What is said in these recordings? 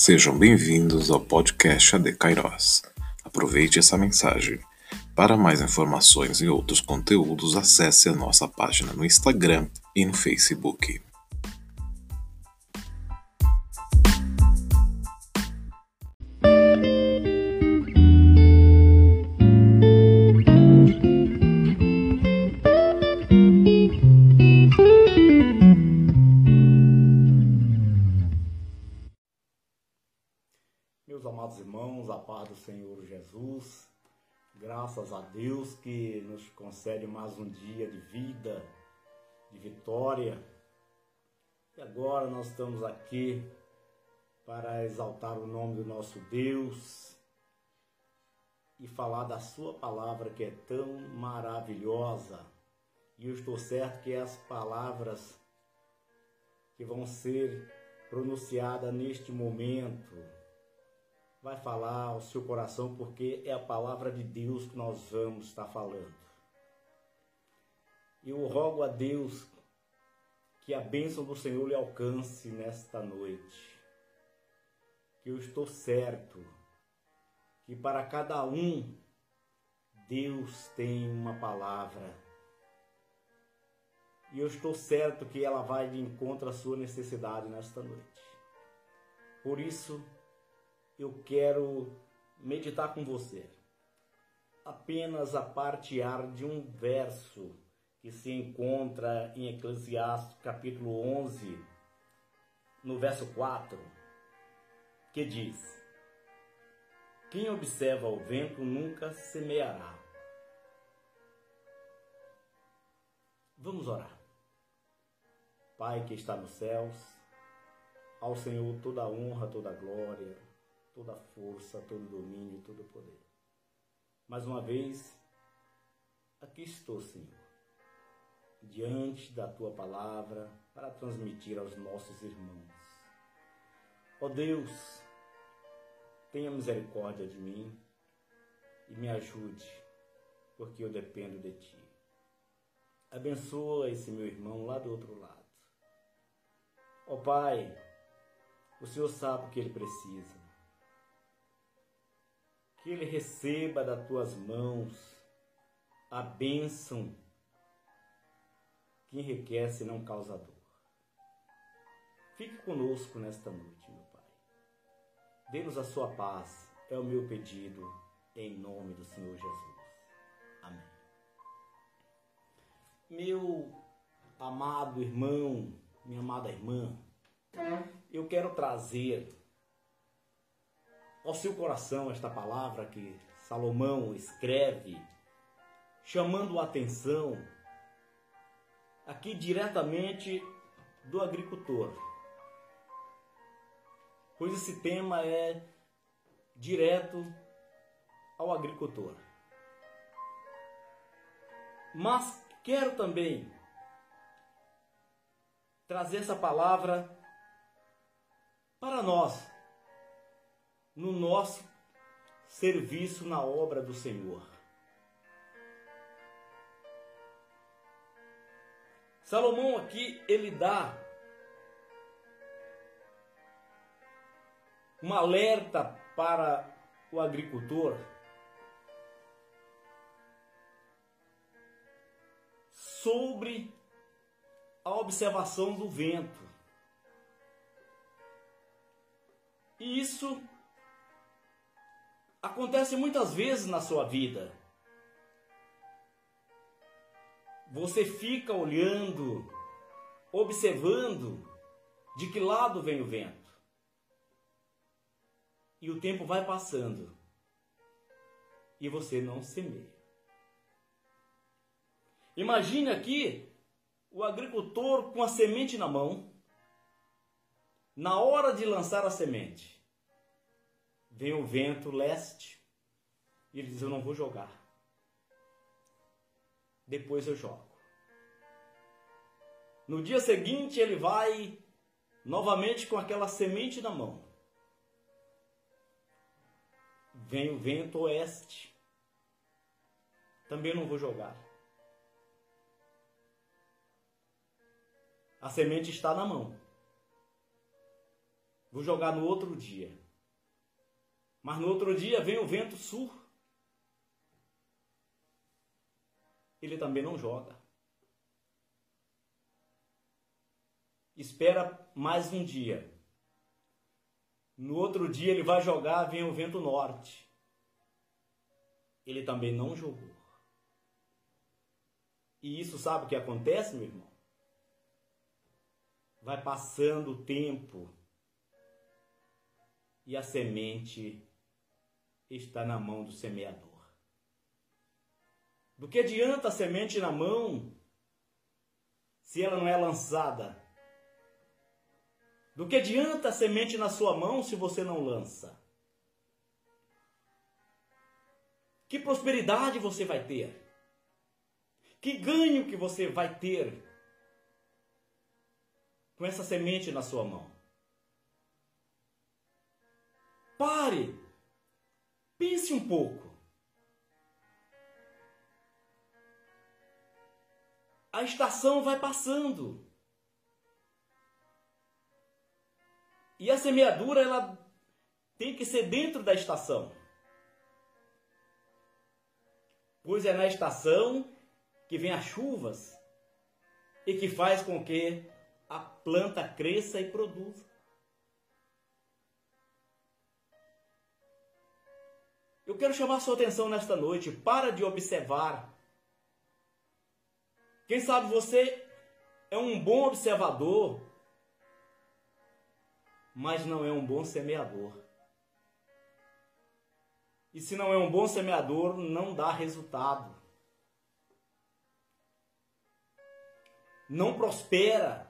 Sejam bem-vindos ao podcast AD Kairos. Aproveite essa mensagem. Para mais informações e outros conteúdos, acesse a nossa página no Instagram e no Facebook. Jesus, graças a Deus que nos concede mais um dia de vida, de vitória. E agora nós estamos aqui para exaltar o nome do nosso Deus e falar da Sua palavra que é tão maravilhosa. E eu estou certo que as palavras que vão ser pronunciadas neste momento vai falar ao seu coração, porque é a palavra de Deus que nós vamos estar falando. Eu rogo a Deus que a bênção do Senhor lhe alcance nesta noite. Que eu estou certo que para cada um Deus tem uma palavra. E eu estou certo que ela vai de encontro à sua necessidade nesta noite. Por isso, eu quero meditar com você apenas a partear de um verso que se encontra em Eclesiastes capítulo 11, no verso 4, que diz: Quem observa o vento nunca semeará. Vamos orar. Pai que está nos céus, ao Senhor toda a honra, toda a glória, toda a força, todo o domínio, todo o poder. Mais uma vez, aqui estou, Senhor, diante da tua palavra para transmitir aos nossos irmãos. Ó oh Deus, tenha misericórdia de mim e me ajude, porque eu dependo de ti. Abençoa esse meu irmão lá do outro lado. Ó oh, Pai, o Senhor sabe o que ele precisa que ele receba das tuas mãos a bênção que enriquece e não causa dor. Fique conosco nesta noite, meu Pai. Dê-nos a sua paz, é o meu pedido, em nome do Senhor Jesus. Amém. Meu amado irmão, minha amada irmã, eu quero trazer ao seu coração esta palavra que Salomão escreve, chamando a atenção aqui diretamente do agricultor. Pois esse tema é direto ao agricultor. Mas quero também trazer essa palavra para nós no nosso serviço na obra do Senhor. Salomão aqui ele dá um alerta para o agricultor sobre a observação do vento. Isso acontece muitas vezes na sua vida. Você fica olhando, observando de que lado vem o vento. E o tempo vai passando. E você não semeia. Imagine aqui o agricultor com a semente na mão, na hora de lançar a semente vem o vento leste e ele diz: Eu não vou jogar. Depois eu jogo. No dia seguinte ele vai novamente com aquela semente na mão. Vem o vento oeste. Também não vou jogar. A semente está na mão. Vou jogar no outro dia. Mas no outro dia vem o vento sul. Ele também não joga. Espera mais um dia. No outro dia ele vai jogar, vem o vento norte. Ele também não jogou. E isso sabe o que acontece, meu irmão? Vai passando o tempo e a semente está na mão do semeador. Do que adianta a semente na mão se ela não é lançada? Do que adianta a semente na sua mão se você não lança? Que prosperidade você vai ter? Que ganho que você vai ter com essa semente na sua mão? Pare. Pense um pouco. A estação vai passando. E a semeadura ela tem que ser dentro da estação. Pois é na estação que vem as chuvas e que faz com que a planta cresça e produza. Eu quero chamar sua atenção nesta noite. Para de observar. Quem sabe você é um bom observador, mas não é um bom semeador. E se não é um bom semeador, não dá resultado. Não prospera.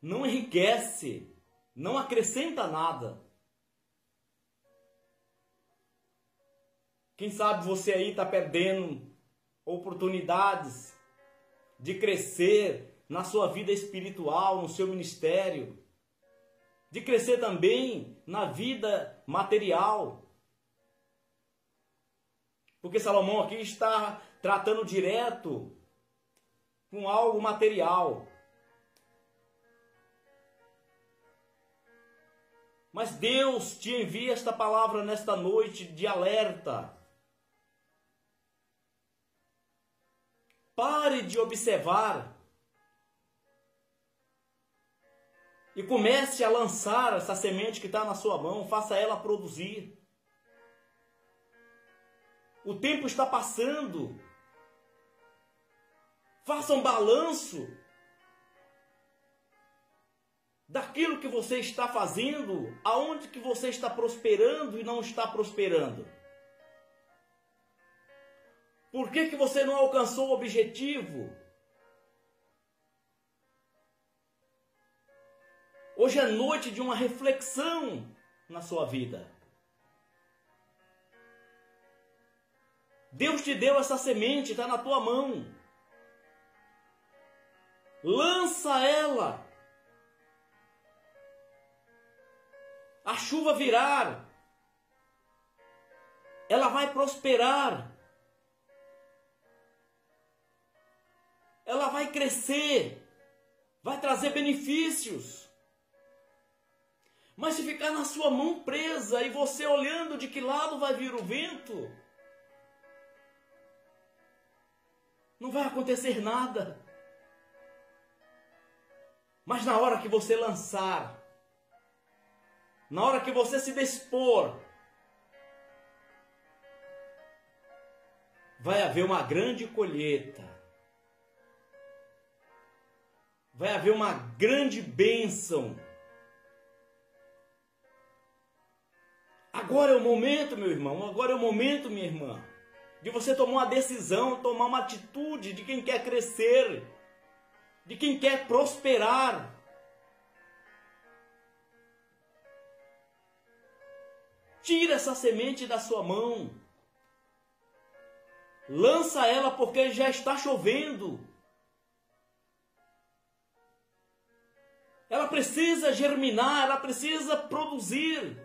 Não enriquece. Não acrescenta nada. Quem sabe você aí está perdendo oportunidades de crescer na sua vida espiritual, no seu ministério, de crescer também na vida material. Porque Salomão aqui está tratando direto com algo material. Mas Deus te envia esta palavra nesta noite de alerta Pare de observar e comece a lançar essa semente que está na sua mão, faça ela produzir. O tempo está passando. Faça um balanço daquilo que você está fazendo, aonde que você está prosperando e não está prosperando. Por que, que você não alcançou o objetivo? Hoje é noite de uma reflexão na sua vida. Deus te deu essa semente, está na tua mão. Lança ela. A chuva virar. Ela vai prosperar. Vai crescer, vai trazer benefícios. Mas se ficar na sua mão presa e você olhando de que lado vai vir o vento, não vai acontecer nada. Mas na hora que você lançar, na hora que você se dispor, vai haver uma grande colheita vai haver uma grande bênção. Agora é o momento, meu irmão, agora é o momento, minha irmã, de você tomar uma decisão, tomar uma atitude de quem quer crescer, de quem quer prosperar. Tira essa semente da sua mão. Lança ela porque já está chovendo. precisa germinar, ela precisa produzir.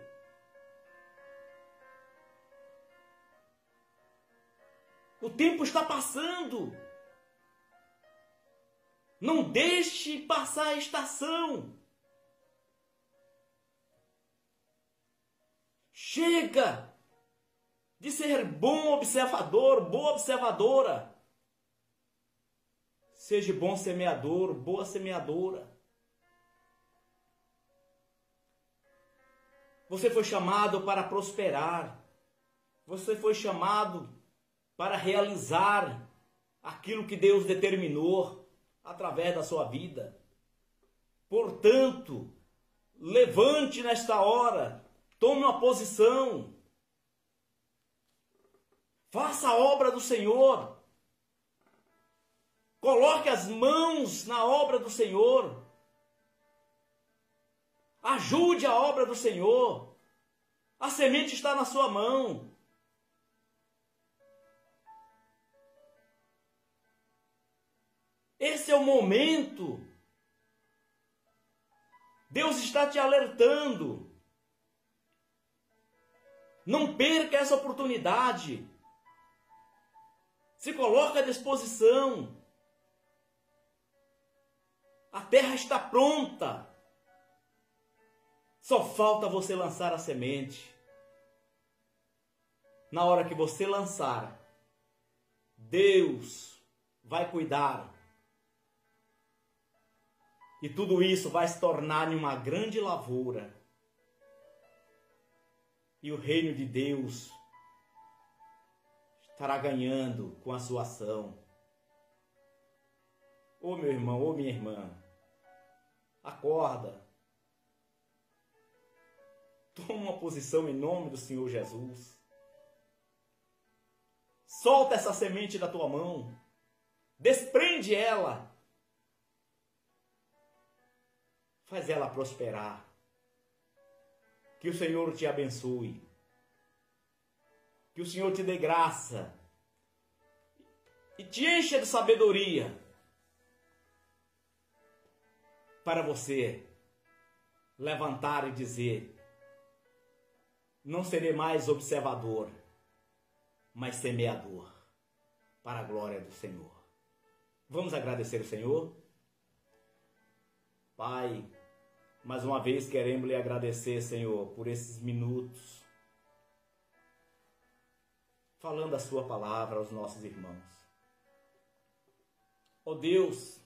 O tempo está passando. Não deixe passar a estação. Chega de ser bom observador, boa observadora. Seja bom semeador, boa semeadora. Você foi chamado para prosperar. Você foi chamado para realizar aquilo que Deus determinou através da sua vida. Portanto, levante nesta hora, tome uma posição, faça a obra do Senhor, coloque as mãos na obra do Senhor, ajude a obra do Senhor, a semente está na sua mão. Esse é o momento. Deus está te alertando. Não perca essa oportunidade. Se coloque à disposição. A terra está pronta. Só falta você lançar a semente. Na hora que você lançar, Deus vai cuidar e tudo isso vai se tornar em uma grande lavoura. E o reino de Deus estará ganhando com a sua ação. Ô oh, meu irmão, ô oh, minha irmã, acorda. Toma uma posição em nome do Senhor Jesus. Solta essa semente da tua mão. Desprende ela faz ela prosperar. Que o Senhor te abençoe. Que o Senhor te dê graça e te encha de sabedoria para você levantar e dizer: Não serei mais observador, mas semeador, para a glória do Senhor. Vamos agradecer o Senhor? Pai, mais uma vez queremos lhe agradecer, Senhor, por esses minutos falando a sua palavra aos nossos irmãos. Ó oh Deus,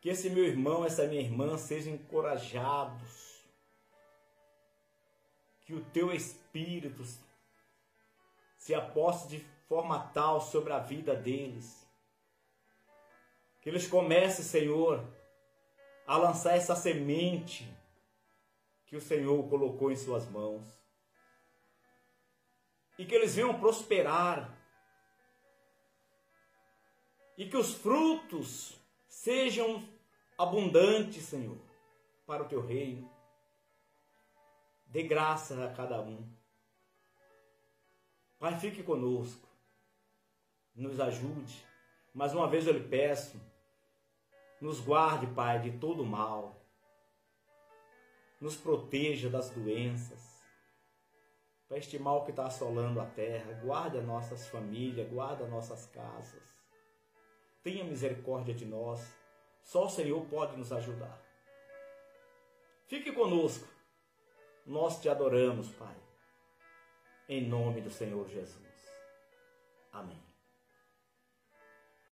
que esse meu irmão, essa minha irmã sejam encorajados. Que o teu espírito se aposte de forma tal sobre a vida deles. Que eles comecem, Senhor, a lançar essa semente que o Senhor colocou em suas mãos. E que eles venham prosperar. E que os frutos sejam abundantes, Senhor, para o teu reino. Dê graça a cada um. Pai, fique conosco. Nos ajude. Mais uma vez eu lhe peço nos guarde, Pai, de todo mal. Nos proteja das doenças. Para este mal que está assolando a terra, guarde as nossas famílias, guarde as nossas casas. Tenha misericórdia de nós. Só o Senhor pode nos ajudar. Fique conosco. Nós te adoramos, Pai. Em nome do Senhor Jesus. Amém.